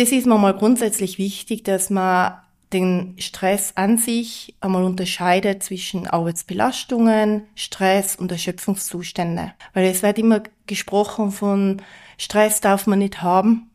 Das ist mir mal grundsätzlich wichtig, dass man den Stress an sich einmal unterscheidet zwischen Arbeitsbelastungen, Stress und Erschöpfungszustände. Weil es wird immer gesprochen von Stress darf man nicht haben.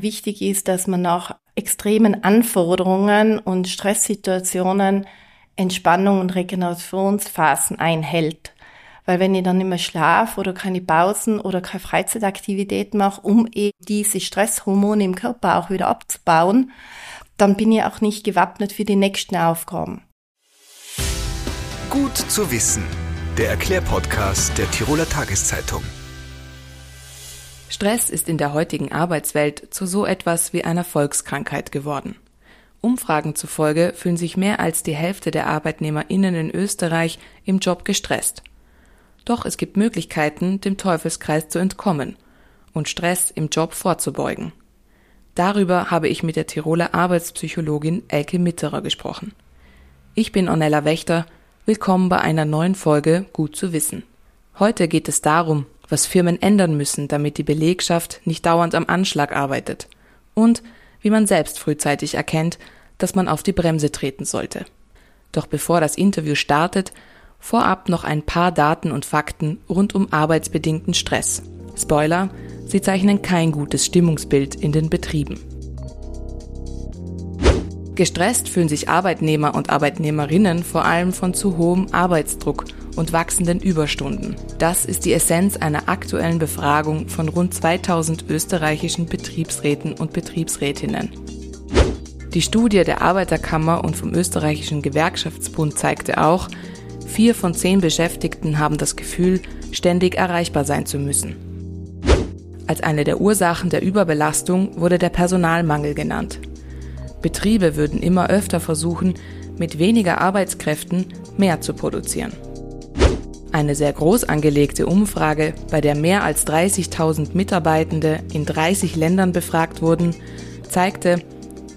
Wichtig ist, dass man nach extremen Anforderungen und Stresssituationen Entspannung und Regenerationsphasen einhält. Weil wenn ich dann nicht mehr schlafe oder keine Pausen oder keine Freizeitaktivität mache, um eben diese Stresshormone im Körper auch wieder abzubauen, dann bin ich auch nicht gewappnet für die nächsten Aufgaben. Gut zu wissen. Der Erklärpodcast der Tiroler Tageszeitung. Stress ist in der heutigen Arbeitswelt zu so etwas wie einer Volkskrankheit geworden. Umfragen zufolge fühlen sich mehr als die Hälfte der ArbeitnehmerInnen in Österreich im Job gestresst. Doch es gibt Möglichkeiten, dem Teufelskreis zu entkommen und Stress im Job vorzubeugen. Darüber habe ich mit der Tiroler Arbeitspsychologin Elke Mitterer gesprochen. Ich bin Ornella Wächter. Willkommen bei einer neuen Folge Gut zu wissen. Heute geht es darum, was Firmen ändern müssen, damit die Belegschaft nicht dauernd am Anschlag arbeitet und wie man selbst frühzeitig erkennt, dass man auf die Bremse treten sollte. Doch bevor das Interview startet, vorab noch ein paar Daten und Fakten rund um arbeitsbedingten Stress. Spoiler, Sie zeichnen kein gutes Stimmungsbild in den Betrieben. Gestresst fühlen sich Arbeitnehmer und Arbeitnehmerinnen vor allem von zu hohem Arbeitsdruck und wachsenden Überstunden. Das ist die Essenz einer aktuellen Befragung von rund 2000 österreichischen Betriebsräten und Betriebsrätinnen. Die Studie der Arbeiterkammer und vom österreichischen Gewerkschaftsbund zeigte auch, vier von zehn Beschäftigten haben das Gefühl, ständig erreichbar sein zu müssen. Als eine der Ursachen der Überbelastung wurde der Personalmangel genannt. Betriebe würden immer öfter versuchen, mit weniger Arbeitskräften mehr zu produzieren. Eine sehr groß angelegte Umfrage, bei der mehr als 30.000 Mitarbeitende in 30 Ländern befragt wurden, zeigte,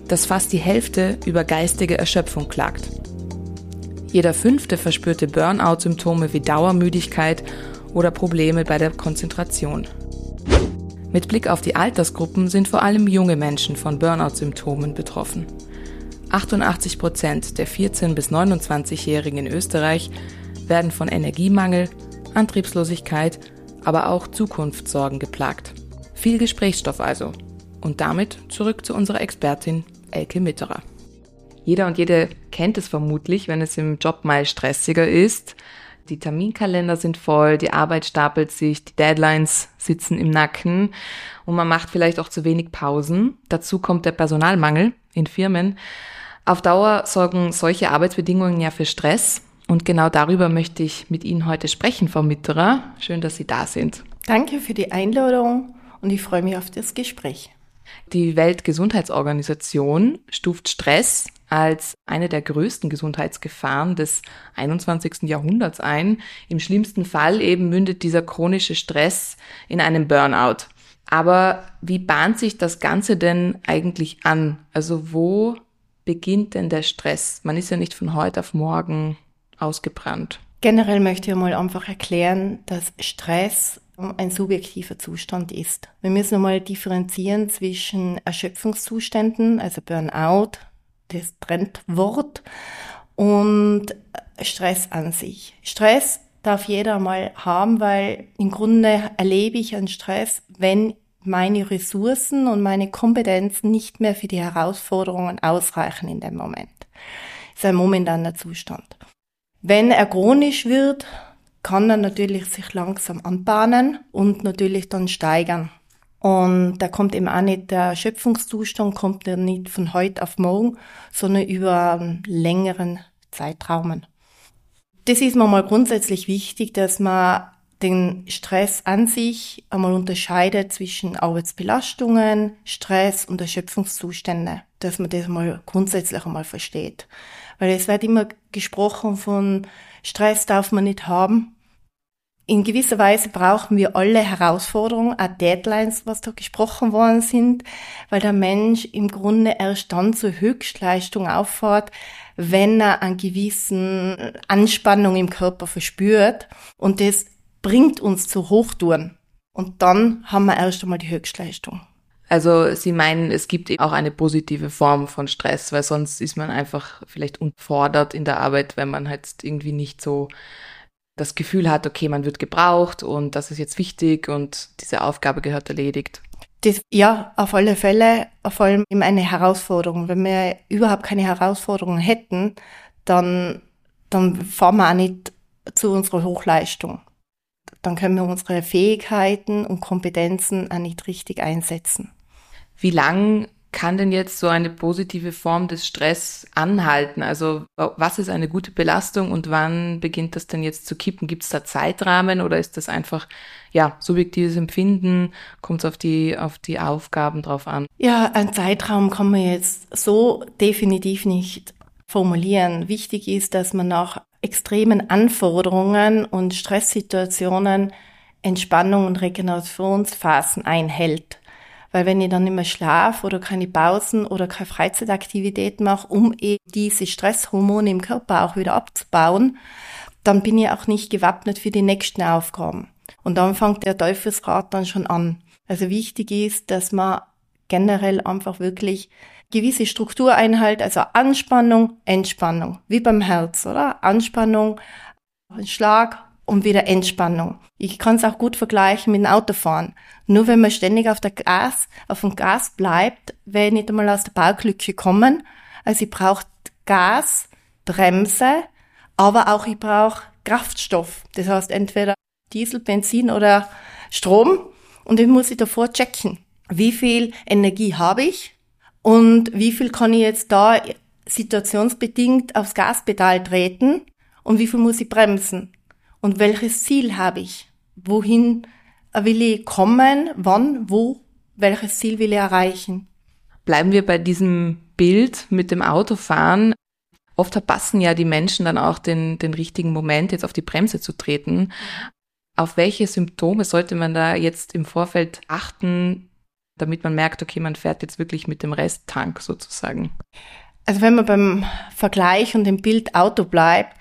dass fast die Hälfte über geistige Erschöpfung klagt. Jeder fünfte verspürte Burnout-Symptome wie Dauermüdigkeit oder Probleme bei der Konzentration. Mit Blick auf die Altersgruppen sind vor allem junge Menschen von Burnout-Symptomen betroffen. 88 Prozent der 14- bis 29-Jährigen in Österreich werden von Energiemangel, Antriebslosigkeit, aber auch Zukunftssorgen geplagt. Viel Gesprächsstoff also. Und damit zurück zu unserer Expertin Elke Mitterer. Jeder und jede kennt es vermutlich, wenn es im Job mal stressiger ist, die Terminkalender sind voll, die Arbeit stapelt sich, die Deadlines sitzen im Nacken und man macht vielleicht auch zu wenig Pausen. Dazu kommt der Personalmangel in Firmen. Auf Dauer sorgen solche Arbeitsbedingungen ja für Stress und genau darüber möchte ich mit Ihnen heute sprechen, Frau Mitterer. Schön, dass Sie da sind. Danke für die Einladung und ich freue mich auf das Gespräch. Die Weltgesundheitsorganisation stuft Stress als eine der größten Gesundheitsgefahren des 21. Jahrhunderts ein. Im schlimmsten Fall eben mündet dieser chronische Stress in einem Burnout. Aber wie bahnt sich das Ganze denn eigentlich an? Also wo beginnt denn der Stress? Man ist ja nicht von heute auf morgen ausgebrannt. Generell möchte ich mal einfach erklären, dass Stress ein subjektiver Zustand ist. Wir müssen mal differenzieren zwischen Erschöpfungszuständen, also Burnout, das Trendwort und Stress an sich. Stress darf jeder mal haben, weil im Grunde erlebe ich einen Stress, wenn meine Ressourcen und meine Kompetenzen nicht mehr für die Herausforderungen ausreichen in dem Moment. Das ist ein momentaner Zustand. Wenn er chronisch wird, kann er natürlich sich langsam anbahnen und natürlich dann steigern. Und da kommt eben auch nicht der Schöpfungszustand, kommt ja nicht von heute auf morgen, sondern über längeren Zeitraum. Das ist mir mal grundsätzlich wichtig, dass man den Stress an sich einmal unterscheidet zwischen Arbeitsbelastungen, Stress und Erschöpfungszustände, dass man das mal grundsätzlich einmal versteht. Weil es wird immer gesprochen von Stress darf man nicht haben in gewisser Weise brauchen wir alle Herausforderungen, auch Deadlines, was da gesprochen worden sind, weil der Mensch im Grunde erst dann zur Höchstleistung auffahrt, wenn er einen gewissen Anspannung im Körper verspürt. Und das bringt uns zu Hochtouren. Und dann haben wir erst einmal die Höchstleistung. Also Sie meinen, es gibt auch eine positive Form von Stress, weil sonst ist man einfach vielleicht unfordert in der Arbeit, wenn man halt irgendwie nicht so das Gefühl hat, okay, man wird gebraucht und das ist jetzt wichtig und diese Aufgabe gehört erledigt. Das, ja, auf alle Fälle, vor allem eine Herausforderung. Wenn wir überhaupt keine Herausforderungen hätten, dann, dann fahren wir auch nicht zu unserer Hochleistung. Dann können wir unsere Fähigkeiten und Kompetenzen auch nicht richtig einsetzen. Wie lang kann denn jetzt so eine positive Form des Stress anhalten? Also was ist eine gute Belastung und wann beginnt das denn jetzt zu kippen? Gibt es da Zeitrahmen oder ist das einfach ja subjektives Empfinden? Kommt es auf die auf die Aufgaben drauf an? Ja, ein Zeitraum kann man jetzt so definitiv nicht formulieren. Wichtig ist, dass man nach extremen Anforderungen und Stresssituationen Entspannung und Regenerationsphasen einhält. Weil wenn ich dann nicht mehr schlafe oder keine Pausen oder keine Freizeitaktivität mache, um eben diese Stresshormone im Körper auch wieder abzubauen, dann bin ich auch nicht gewappnet für die nächsten Aufgaben. Und dann fängt der Teufelsrad dann schon an. Also wichtig ist, dass man generell einfach wirklich gewisse Struktur einhält, also Anspannung, Entspannung, wie beim Herz, oder? Anspannung, Schlag, und wieder Entspannung. Ich kann es auch gut vergleichen mit dem Autofahren. Nur wenn man ständig auf der Gas, auf dem Gas bleibt, werde ich nicht einmal aus der Bauklücke kommen. Also ich brauche Gas, Bremse, aber auch ich brauche Kraftstoff. Das heißt entweder Diesel, Benzin oder Strom. Und ich muss ich davor checken. Wie viel Energie habe ich? Und wie viel kann ich jetzt da situationsbedingt aufs Gaspedal treten? Und wie viel muss ich bremsen? und welches Ziel habe ich? Wohin will ich kommen? Wann? Wo? Welches Ziel will ich erreichen? Bleiben wir bei diesem Bild mit dem Autofahren. Oft verpassen ja die Menschen dann auch den, den richtigen Moment, jetzt auf die Bremse zu treten. Auf welche Symptome sollte man da jetzt im Vorfeld achten, damit man merkt, okay, man fährt jetzt wirklich mit dem Resttank sozusagen? Also wenn man beim Vergleich und dem Bild Auto bleibt,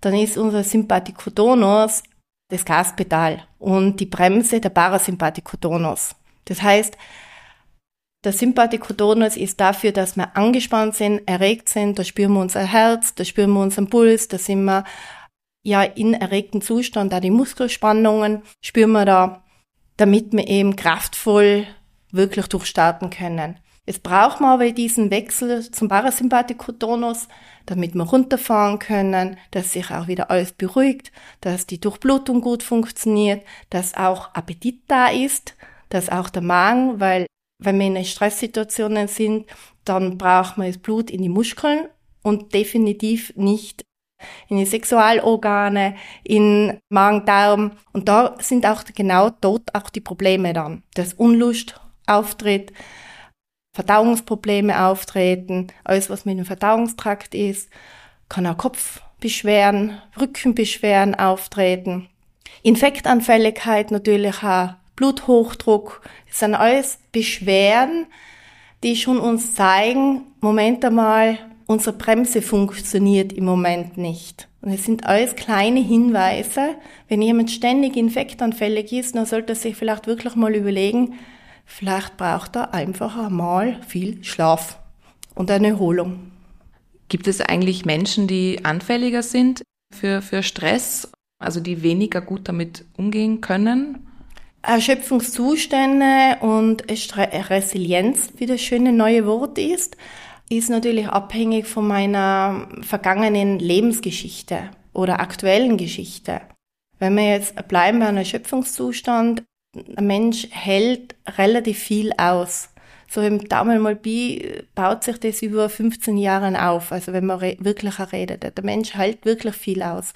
dann ist unser Sympathikotonus das Gaspedal und die Bremse der Parasympathikotonus. Das heißt, der Sympathikotonus ist dafür, dass wir angespannt sind, erregt sind, da spüren wir unser Herz, da spüren wir unseren Puls, da sind wir ja in erregten Zustand, da die Muskelspannungen spüren wir da, damit wir eben kraftvoll wirklich durchstarten können. Es braucht man aber diesen Wechsel zum Parasympathikotonus, damit wir runterfahren können, dass sich auch wieder alles beruhigt, dass die Durchblutung gut funktioniert, dass auch Appetit da ist, dass auch der Magen, weil wenn wir in Stresssituationen sind, dann braucht man das Blut in die Muskeln und definitiv nicht in die Sexualorgane, in Magen-Darm. Und da sind auch genau dort auch die Probleme dann, dass Unlust auftritt, Verdauungsprobleme auftreten, alles was mit dem Verdauungstrakt ist, kann auch Kopfbeschwerden, Rückenbeschwerden auftreten. Infektanfälligkeit natürlich auch, Bluthochdruck, das sind alles Beschwerden, die schon uns zeigen, Moment einmal, unsere Bremse funktioniert im Moment nicht. Und es sind alles kleine Hinweise. Wenn jemand ständig infektanfällig ist, dann sollte er sich vielleicht wirklich mal überlegen, Vielleicht braucht er einfach einmal viel Schlaf und eine Erholung. Gibt es eigentlich Menschen, die anfälliger sind für, für Stress, also die weniger gut damit umgehen können? Erschöpfungszustände und Resilienz, wie das schöne neue Wort ist, ist natürlich abhängig von meiner vergangenen Lebensgeschichte oder aktuellen Geschichte. Wenn wir jetzt bleiben bei einem Erschöpfungszustand, ein Mensch hält relativ viel aus. So im Daumen mal Bi baut sich das über 15 Jahre auf, also wenn man wirklich redet. Der Mensch hält wirklich viel aus.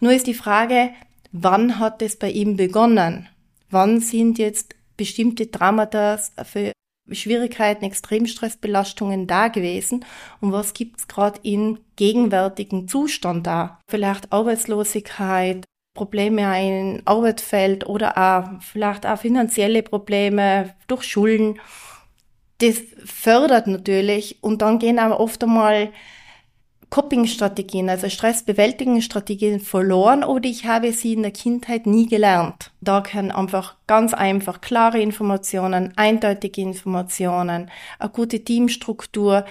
Nur ist die Frage, wann hat es bei ihm begonnen? Wann sind jetzt bestimmte Traumata für Schwierigkeiten, Extremstressbelastungen da gewesen und was gibt's gerade in gegenwärtigen Zustand da? Vielleicht Arbeitslosigkeit, Probleme in Arbeit fällt oder auch vielleicht auch finanzielle Probleme durch Schulden. Das fördert natürlich und dann gehen aber oft einmal Coping-Strategien, also Stressbewältigungsstrategien verloren oder ich habe sie in der Kindheit nie gelernt. Da können einfach ganz einfach klare Informationen, eindeutige Informationen, eine gute Teamstruktur,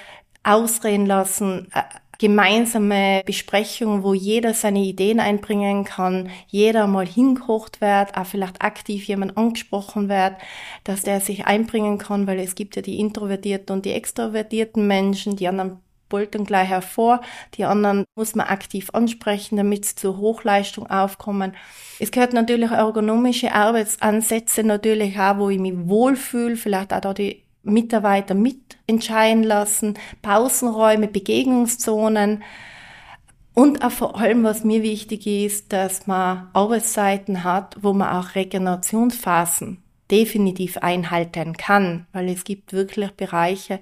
ausreden lassen, äh, gemeinsame Besprechungen, wo jeder seine Ideen einbringen kann, jeder mal hingekocht wird, auch vielleicht aktiv jemand angesprochen wird, dass der sich einbringen kann, weil es gibt ja die introvertierten und die extrovertierten Menschen, die anderen bolten gleich hervor, die anderen muss man aktiv ansprechen, damit sie zur Hochleistung aufkommen. Es gehört natürlich ergonomische Arbeitsansätze natürlich auch, wo ich mich wohlfühle, vielleicht auch da die Mitarbeiter mitentscheiden lassen, Pausenräume, Begegnungszonen. Und auch vor allem, was mir wichtig ist, dass man Arbeitszeiten hat, wo man auch Regenerationsphasen definitiv einhalten kann, weil es gibt wirklich Bereiche,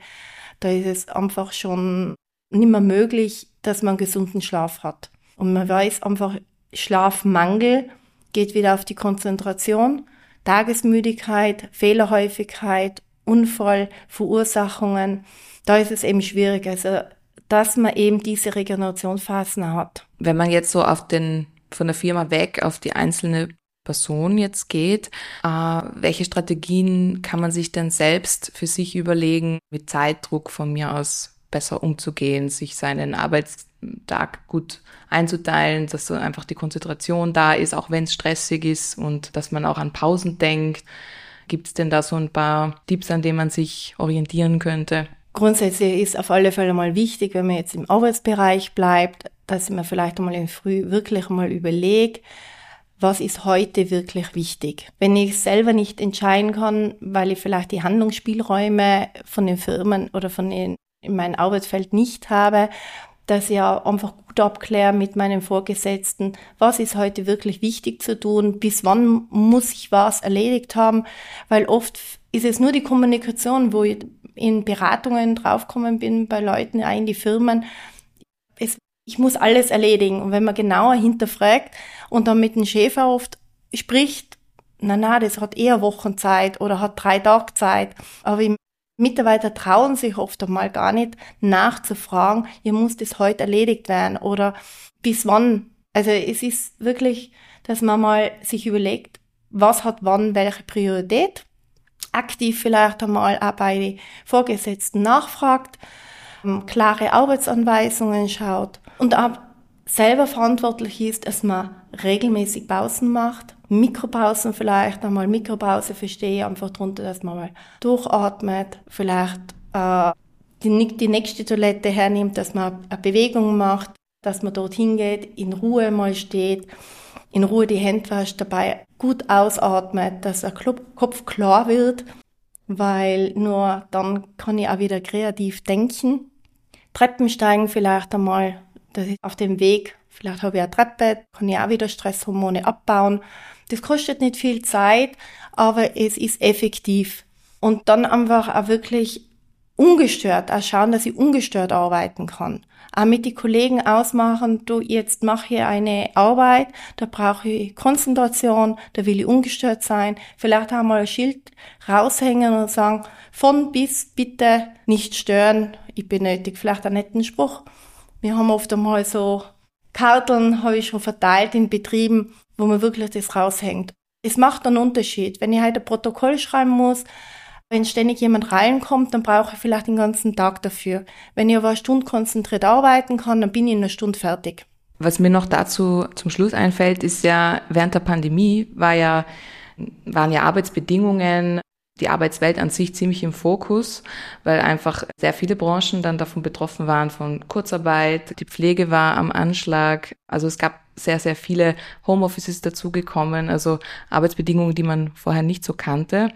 da ist es einfach schon nicht mehr möglich, dass man gesunden Schlaf hat. Und man weiß einfach, Schlafmangel geht wieder auf die Konzentration, Tagesmüdigkeit, Fehlerhäufigkeit Unfallverursachungen, da ist es eben schwierig, also dass man eben diese Regenerationsphasen hat. Wenn man jetzt so auf den von der Firma weg auf die einzelne Person jetzt geht, äh, welche Strategien kann man sich denn selbst für sich überlegen, mit Zeitdruck von mir aus besser umzugehen, sich seinen Arbeitstag gut einzuteilen, dass so einfach die Konzentration da ist, auch wenn es stressig ist und dass man auch an Pausen denkt. Gibt es denn da so ein paar Tipps, an denen man sich orientieren könnte? Grundsätzlich ist auf alle Fälle mal wichtig, wenn man jetzt im Arbeitsbereich bleibt, dass man vielleicht einmal in Früh wirklich mal überlegt, was ist heute wirklich wichtig. Wenn ich selber nicht entscheiden kann, weil ich vielleicht die Handlungsspielräume von den Firmen oder von den, in meinem Arbeitsfeld nicht habe, dass ich ja einfach gut abkläre mit meinem Vorgesetzten, was ist heute wirklich wichtig zu tun, bis wann muss ich was erledigt haben, weil oft ist es nur die Kommunikation, wo ich in Beratungen draufgekommen bin bei Leuten in die Firmen. Es, ich muss alles erledigen. Und wenn man genauer hinterfragt und dann mit dem Chef oft spricht, na na, das hat eher Wochen Zeit oder hat drei Tage Zeit. Aber im Mitarbeiter trauen sich oft einmal gar nicht nachzufragen, ihr muss das heute erledigt werden oder bis wann. Also es ist wirklich, dass man mal sich überlegt, was hat wann welche Priorität. Aktiv vielleicht einmal auch bei den Vorgesetzten nachfragt, ähm, klare Arbeitsanweisungen schaut und auch selber verantwortlich ist, dass man regelmäßig Pausen macht, Mikropausen vielleicht, einmal Mikropause verstehe einfach darunter, dass man mal durchatmet, vielleicht äh, die, die nächste Toilette hernimmt, dass man eine Bewegung macht, dass man dorthin geht, in Ruhe mal steht, in Ruhe die Hände wascht, dabei gut ausatmet, dass der Kopf klar wird, weil nur dann kann ich auch wieder kreativ denken. Treppensteigen vielleicht einmal, dass ich auf dem Weg, vielleicht habe ich eine Treppe, kann ich auch wieder Stresshormone abbauen das kostet nicht viel Zeit, aber es ist effektiv. Und dann einfach auch wirklich ungestört, auch schauen, dass ich ungestört arbeiten kann. Auch mit den Kollegen ausmachen, du, jetzt mache ich eine Arbeit, da brauche ich Konzentration, da will ich ungestört sein. Vielleicht auch mal ein Schild raushängen und sagen, von bis bitte nicht stören, ich benötige vielleicht einen netten Spruch. Wir haben oft einmal so Karteln, habe ich schon verteilt in Betrieben, wo man wirklich das raushängt. Es macht einen Unterschied. Wenn ich heute ein Protokoll schreiben muss, wenn ständig jemand reinkommt, dann brauche ich vielleicht den ganzen Tag dafür. Wenn ich aber eine Stunde konzentriert arbeiten kann, dann bin ich in einer Stunde fertig. Was mir noch dazu zum Schluss einfällt, ist ja, während der Pandemie war ja, waren ja Arbeitsbedingungen die Arbeitswelt an sich ziemlich im Fokus, weil einfach sehr viele Branchen dann davon betroffen waren von Kurzarbeit, die Pflege war am Anschlag, also es gab sehr, sehr viele Homeoffices dazugekommen, also Arbeitsbedingungen, die man vorher nicht so kannte.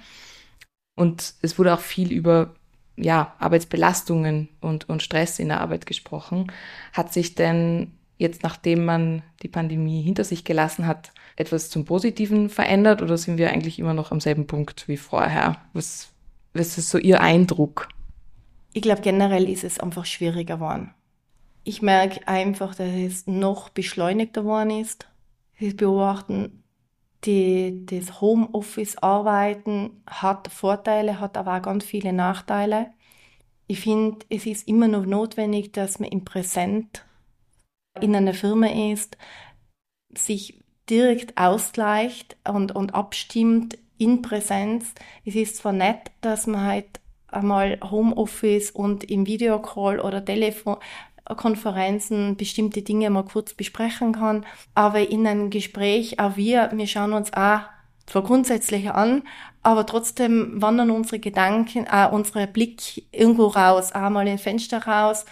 Und es wurde auch viel über ja, Arbeitsbelastungen und, und Stress in der Arbeit gesprochen. Hat sich denn jetzt, nachdem man die Pandemie hinter sich gelassen hat, etwas zum Positiven verändert oder sind wir eigentlich immer noch am selben Punkt wie vorher? Was, was ist so Ihr Eindruck? Ich glaube, generell ist es einfach schwieriger geworden. Ich merke einfach, dass es noch beschleunigter geworden ist. Wir beobachten, die, das Homeoffice-Arbeiten hat Vorteile, hat aber auch ganz viele Nachteile. Ich finde, es ist immer noch notwendig, dass man im Präsent in einer Firma ist, sich direkt ausgleicht und, und abstimmt in Präsenz. Es ist zwar nett, dass man halt einmal Homeoffice und im Videocall oder Telefonkonferenzen bestimmte Dinge mal kurz besprechen kann, aber in einem Gespräch, auch wir, wir schauen uns auch zwar grundsätzlich an, aber trotzdem wandern unsere Gedanken, äh, unsere Blick irgendwo raus, einmal in Fenster raus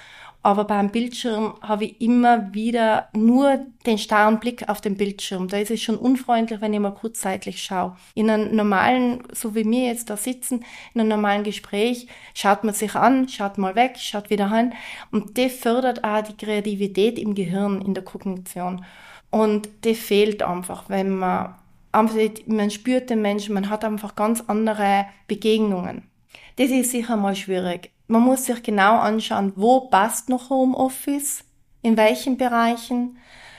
aber beim Bildschirm habe ich immer wieder nur den starren Blick auf den Bildschirm. Da ist es schon unfreundlich, wenn ich mal kurzzeitig schaue. In einem normalen, so wie wir jetzt da sitzen, in einem normalen Gespräch, schaut man sich an, schaut mal weg, schaut wieder hin. Und das fördert auch die Kreativität im Gehirn, in der Kognition. Und das fehlt einfach, wenn man, man spürt den Menschen, man hat einfach ganz andere Begegnungen. Das ist sicher mal schwierig man muss sich genau anschauen, wo passt noch Homeoffice, in welchen Bereichen,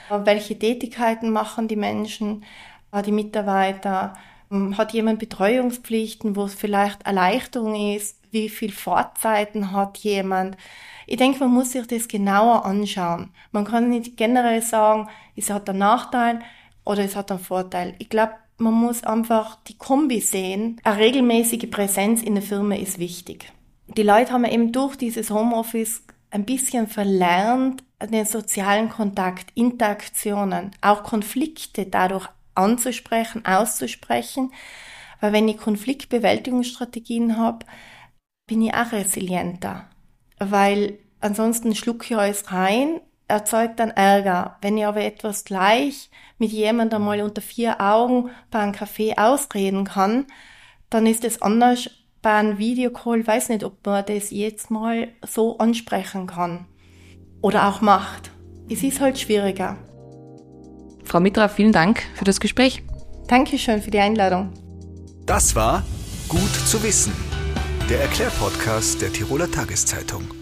welche Tätigkeiten machen die Menschen, äh, die Mitarbeiter, ähm, hat jemand Betreuungspflichten, wo es vielleicht Erleichterung ist, wie viel Fahrzeiten hat jemand. Ich denke, man muss sich das genauer anschauen. Man kann nicht generell sagen, es hat einen Nachteil oder es hat einen Vorteil. Ich glaube, man muss einfach die Kombi sehen. Eine regelmäßige Präsenz in der Firma ist wichtig die Leute haben eben durch dieses Homeoffice ein bisschen verlernt, den sozialen Kontakt, Interaktionen, auch Konflikte dadurch anzusprechen, auszusprechen. Weil wenn ich Konfliktbewältigungsstrategien habe, bin ich auch resilienter. Weil ansonsten schlucke ich alles rein, erzeugt dann Ärger. Wenn ich aber etwas gleich mit jemandem mal unter vier Augen bei einem Kaffee ausreden kann, dann ist es anders, bei einem Videocall weiß nicht, ob man das jetzt mal so ansprechen kann oder auch macht. Es ist halt schwieriger. Frau Mitra, vielen Dank für das Gespräch. Dankeschön für die Einladung. Das war Gut zu wissen, der Erklärpodcast der Tiroler Tageszeitung.